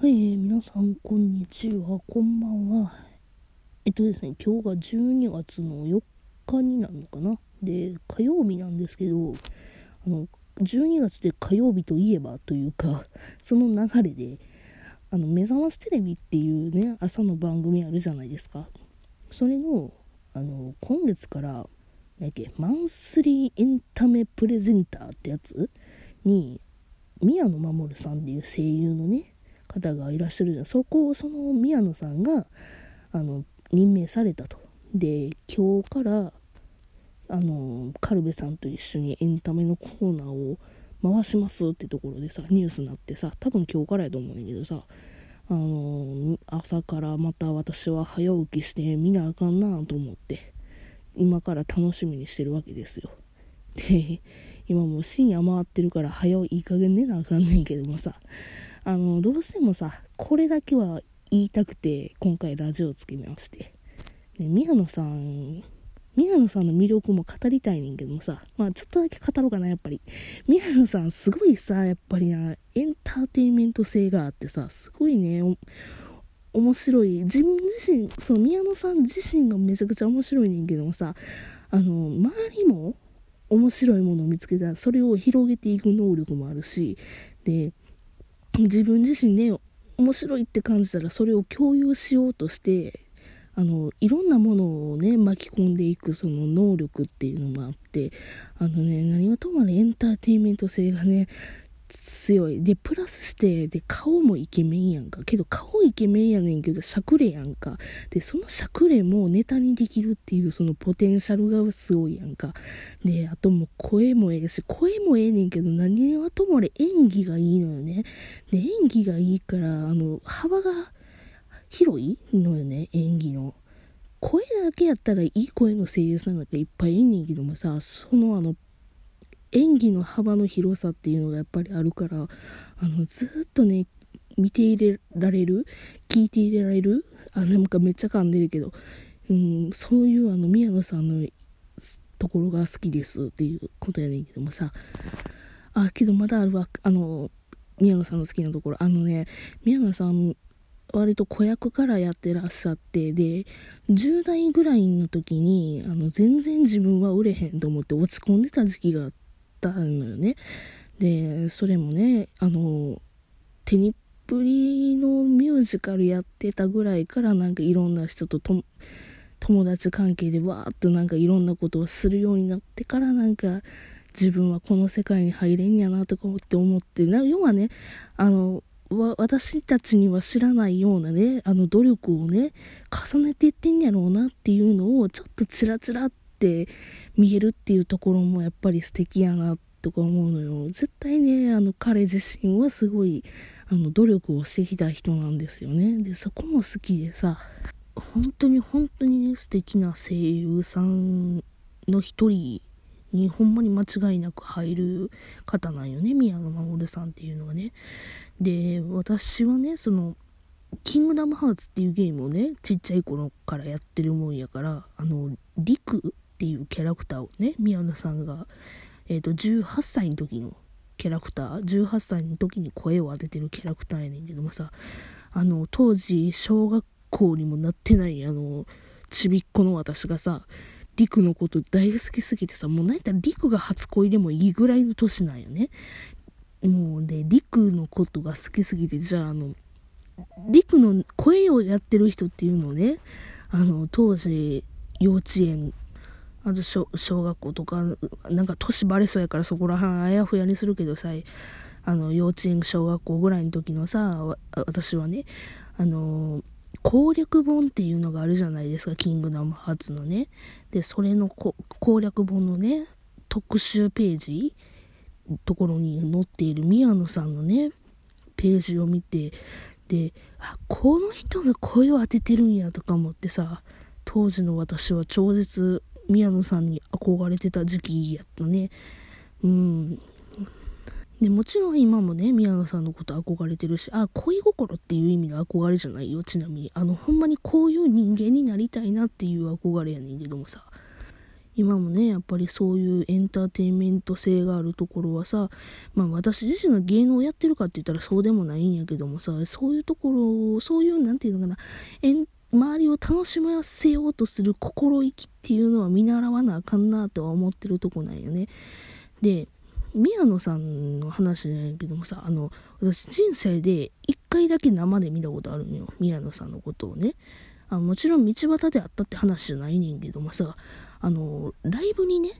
はい、えー、皆さん、こんにちは、こんばんは。えっとですね、今日が12月の4日になるのかな。で、火曜日なんですけど、あの、12月で火曜日といえばというか、その流れで、あの、目覚ましテレビっていうね、朝の番組あるじゃないですか。それの、あの、今月から、何やっけ、マンスリーエンタメプレゼンターってやつに、宮野守さんっていう声優のね、方がいらっしゃるじゃん。そこをその宮野さんがあの任命されたと。で今日からあのカルベさんと一緒にエンタメのコーナーを回しますってところでさニュースになってさ多分今日からやと思うんだけどさあの朝からまた私は早起きして見なあかんなと思って今から楽しみにしてるわけですよ。で今もう深夜回ってるから早いい加減寝なあかんねんけどもさあのどうしてもさこれだけは言いたくて今回ラジオをつけまして、ね、宮野さん宮野さんの魅力も語りたいねんけどもさまあちょっとだけ語ろうかなやっぱり。宮野さんすごいさやっぱりなエンターテインメント性があってさすごいね面白い。自分自身その宮野さん自身がめちゃくちゃ面白いねんけどもさあの周りも面白いものを見つけたらそれを広げていく能力もあるしで 自分自身ね面白いって感じたらそれを共有しようとしてあのいろんなものをね巻き込んでいくその能力っていうのもあってあのね何はともあれエンターテインメント性がね強い。でプラスしてで顔もイケメンやんか。けど顔イケメンやねんけどしゃくれやんか。でそのしゃくれもネタにできるっていうそのポテンシャルがすごいやんか。であともう声もええし声もええねんけど何はともあれ演技がいいのよね。で演技がいいからあの幅が広いのよね演技の。声だけやったらいい声の声優さんなんかいっぱいいんねんけどもさそのあの演技の幅の広さっていうのがやっぱりあるからあのずっとね見て入れられる聞いて入れられるあなんかめっちゃ噛んでるけど、うん、そういうあの宮野さんのところが好きですっていうことやねんけどもさ。あけどまだあるわあの宮野さんの好きなところ。あのね宮野さん割と子役からやってらっしゃってで10代ぐらいの時にあの全然自分は売れへんと思って落ち込んでた時期があってったのよね。で、それもね、あの、テニプリのミュージカルやってたぐらいからなんかいろんな人とと友達関係でわーっとなんかいろんなことをするようになってからなんか自分はこの世界に入れんやなとかって思ってな要はねあの私たちには知らないようなねあの努力をね重ねていってんやろうなっていうのをちょっとチラチラっって見えるっていうところもやっぱり素敵やなとか思うのよ。絶対ねあの彼自身はすごいあの努力をしてきた人なんですよね。でそこも好きでさ本当に本当にね素敵な声優さんの一人にほんまに間違いなく入る方なんよね。宮野真守さんっていうのはね。で私はねそのキングダムハーツっていうゲームをねちっちゃい頃からやってるもんやからあのリクっていうキャラクターをね宮野さんが、えーと、18歳の時のキャラクター18歳の時に声を当ててるキャラクターやねんけどもさあの当時小学校にもなってないあのちびっこの私がさリクのこと大好きすぎてさもう何やったらリクが初恋でもいいぐらいの年なんよね。もうでリクのことが好きすぎてじゃああのリクの声をやってる人っていうのをねあの当時幼稚園あと小学校とか、なんか年バレそうやからそこら辺あやふやにするけどさ、あの、幼稚園、小学校ぐらいの時のさ、私はね、あの、攻略本っていうのがあるじゃないですか、キングダムハーツのね。で、それの攻略本のね、特集ページ、ところに載っている宮野さんのね、ページを見て、で、あ、この人が声を当ててるんやとか思ってさ、当時の私は超絶宮野さんに憧れてた時期やったね。うん。で、もちろん今もね、宮野さんのこと憧れてるし、あ、恋心っていう意味の憧れじゃないよ、ちなみに。あの、ほんまにこういう人間になりたいなっていう憧れやねんけどもさ。今もね、やっぱりそういうエンターテインメント性があるところはさ、まあ私自身が芸能をやってるかって言ったらそうでもないんやけどもさ、そういうところ、そういう、なんていうのかな、エン周りを楽しませようとする心意気っていうのは見習わなあかんなとは思ってるとこなんよね。で、宮野さんの話じゃないけどもさ、あの、私人生で一回だけ生で見たことあるのよ。宮野さんのことをね。あもちろん道端であったって話じゃないねんけどもさ、あの、ライブにね、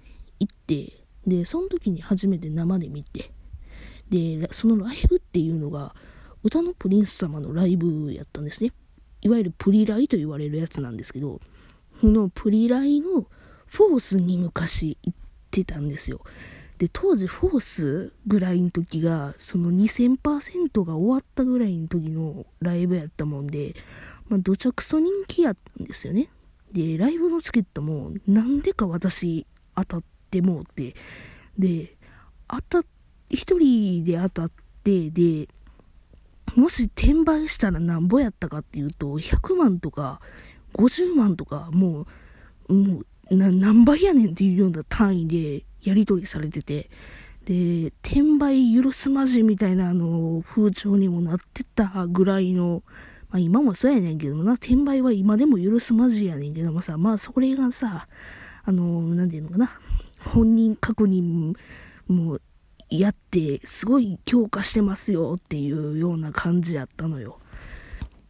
行って、で、その時に初めて生で見て、で、そのライブっていうのが、歌のプリンス様のライブやったんですね。いわゆるプリライと言われるやつなんですけど、このプリライのフォースに昔行ってたんですよ。で、当時フォースぐらいの時が、その2000%が終わったぐらいの時のライブやったもんで、まあ、どちゃくそ人気やったんですよね。で、ライブのチケットも、なんでか私当たってもうて、で、当た、一人で当たって、で、もし転売したらなんぼやったかっていうと、100万とか50万とか、もう、もう、な、何倍やねんっていうような単位でやり取りされてて、で、転売許すまじみたいなあの風潮にもなってたぐらいの、まあ今もそうやねんけどな、転売は今でも許すまじやねんけどもさ、まあそれがさ、あの、なんていうのかな、本人確認もやって、すごい強化してますよっていうような感じやったのよ。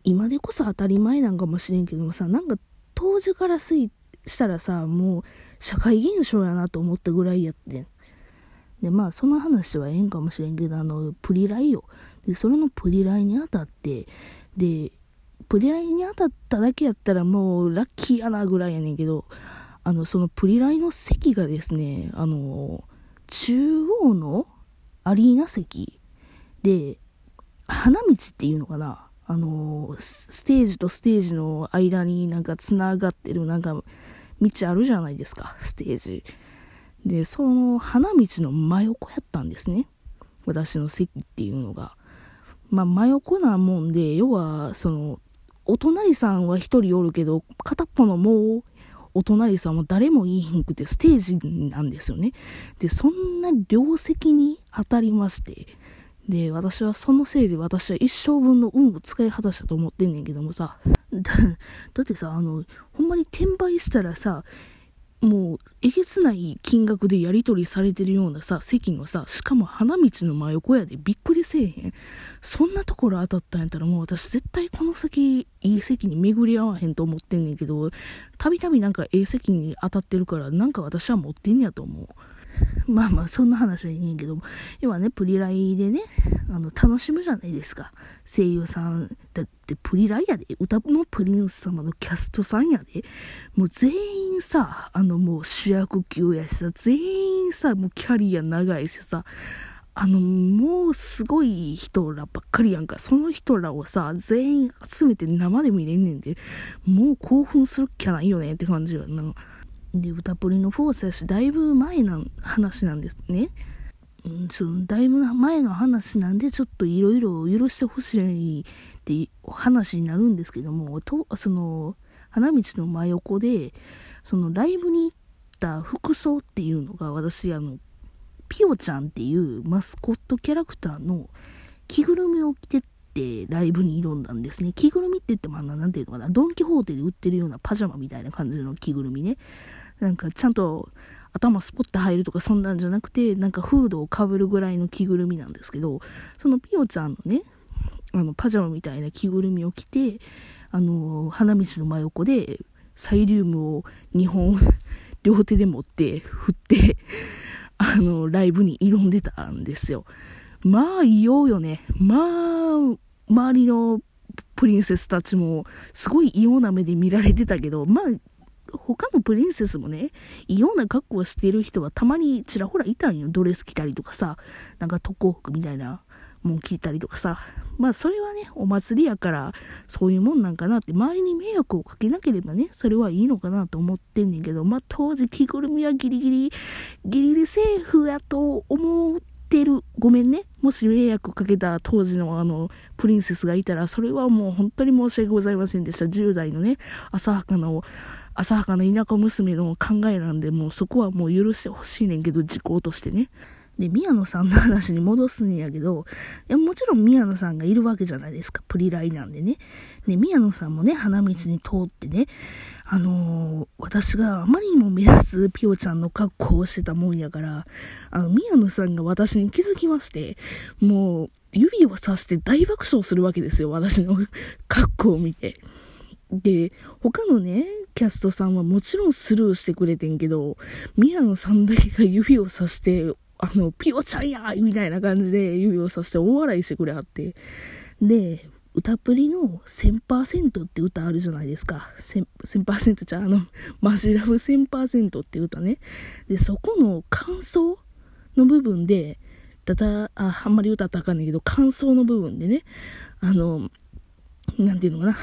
今でこそ当たり前なんかもしれんけどもさ、なんか当時からすいしたらさ、もう社会現象やなと思ったぐらいやってん。で、まあその話はええんかもしれんけど、あの、プリライよ。で、それのプリライに当たって、で、プリライに当たっただけやったらもうラッキーやなぐらいやねんけど、あの、そのプリライの席がですね、あの、中央のアリーナ席で、花道っていうのかな？あの、ステージとステージの間になんか繋がってるなんか道あるじゃないですか、ステージ。で、その花道の真横やったんですね。私の席っていうのが。まあ、真横なもんで、要は、その、お隣さんは一人おるけど、片っぽのもうお隣さんも誰もいいひんくてステージなんですよね。で、そんな両席に当たりまして、で、私はそのせいで私は一生分の運を使い果たしたと思ってんねんけどもさ、だだってさ、あの、ほんまに転売したらさ、もう、えげつない金額でやり取りされてるようなさ、席のさ、しかも花道の真横やでびっくりせえへん。そんなところ当たったんやったらもう私絶対この先、いい席に巡り合わへんと思ってんねんけど、たびたびなんかええ席に当たってるから、なんか私は持ってんやと思う。まあまあ、そんな話はいいんけども、要はね、プリライでね、あの、楽しむじゃないですか。声優さん、だってプリライやで、歌のプリンス様のキャストさんやで、もう全員さ、あのもう主役級やしさ、全員さ、もうキャリア長いしさ、あの、もうすごい人らばっかりやんか。その人らをさ、全員集めて生で見れんねんで、もう興奮するっきゃないよねって感じよな。で、歌プリのフォースやし、だいぶ前の話なんですね。うん、そのだいぶ前の話なんで、ちょっといろいろ許してほしいって話になるんですけども、とその、花道の真横で、そのライブに行った服装っていうのが、私、あの、ピオちゃんっていうマスコットキャラクターの着ぐるみを着てってライブに挑んだんですね。着ぐるみって言ってもあの、なんていうのかな、ドンキホーテで売ってるようなパジャマみたいな感じの着ぐるみね。なんかちゃんと頭スポッて入るとかそんなんじゃなくて、なんかフードをかぶるぐらいの着ぐるみなんですけど、そのピオちゃんのね、あの、パジャマみたいな着ぐるみを着て、あの、花道の真横で、サイリウムを2本 両手で持って振ってあの、ライブに挑んでたんですよ。まあ、いようよね。まあ、周りのプリンセスたちも、すごい異様な目で見られてたけど、まあ、他のプリンセスもね、異様な格好をしてる人はたまにちらほらいたんよ。ドレス着たりとかさ、なんか特攻服みたいなもん着たりとかさ。まあそれはね、お祭りやからそういうもんなんかなって、周りに迷惑をかけなければね、それはいいのかなと思ってんねんけど、まあ当時着ぐるみはギリギリ、ギリギリセーフやと思ってる。ごめんね。もし迷惑かけた当時のあの、プリンセスがいたら、それはもう本当に申し訳ございませんでした。10代のね、浅はかな浅はかな田舎娘の考えなんで、もうそこはもう許してほしいねんけど、時効としてね。で、宮野さんの話に戻すんやけど、いや、もちろん宮野さんがいるわけじゃないですか。プリライなんでね。で、宮野さんもね、花道に通ってね、あのー、私があまりにも目立つピオちゃんの格好をしてたもんやから、あの、宮野さんが私に気づきまして、もう、指をさして大爆笑するわけですよ。私の 格好を見て。で、他のね、キャストさんはもちろんスルーしてくれてんけど、宮野さんだけが指をさしてあの、ピオちゃんやみたいな感じで指をさして大笑いしてくれはって。で、歌プリの1000%って歌あるじゃないですか。1000%じゃあの、マジラブ1000%って歌ね。で、そこの感想の部分で、ただ、あ、あんまり歌ったらあかんねんけど、感想の部分でね、あの、なんていうのかな。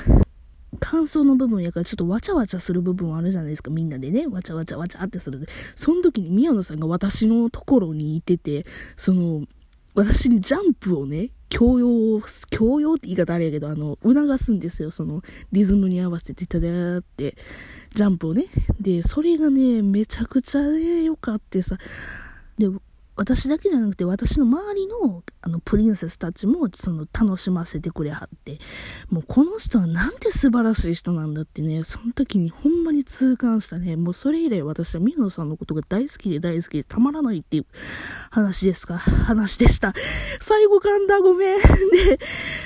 感想の部分やからちょっとわちゃわちゃする部分あるじゃないですか、みんなでね。わちゃわちゃわちゃってするで。その時に宮野さんが私のところにいてて、その、私にジャンプをね、強要、強要って言い方あれやけど、あの、促すんですよ。その、リズムに合わせて、ただーって、ジャンプをね。で、それがね、めちゃくちゃね、良かってさ。で、私だけじゃなくて私の周りのあのプリンセスたちもその楽しませてくれはって、もうこの人はなんて素晴らしい人なんだってね、その時にほんまに痛感したね。もうそれ以来私は宮野さんのことが大好きで大好きでたまらないっていう話ですか、話でした。最後噛んだ、ごめん。で、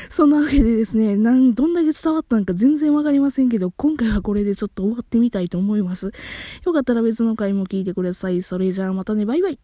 そんなわけでですね、なん、どんだけ伝わったんか全然わかりませんけど、今回はこれでちょっと終わってみたいと思います。よかったら別の回も聞いてください。それじゃあまたね、バイバイ。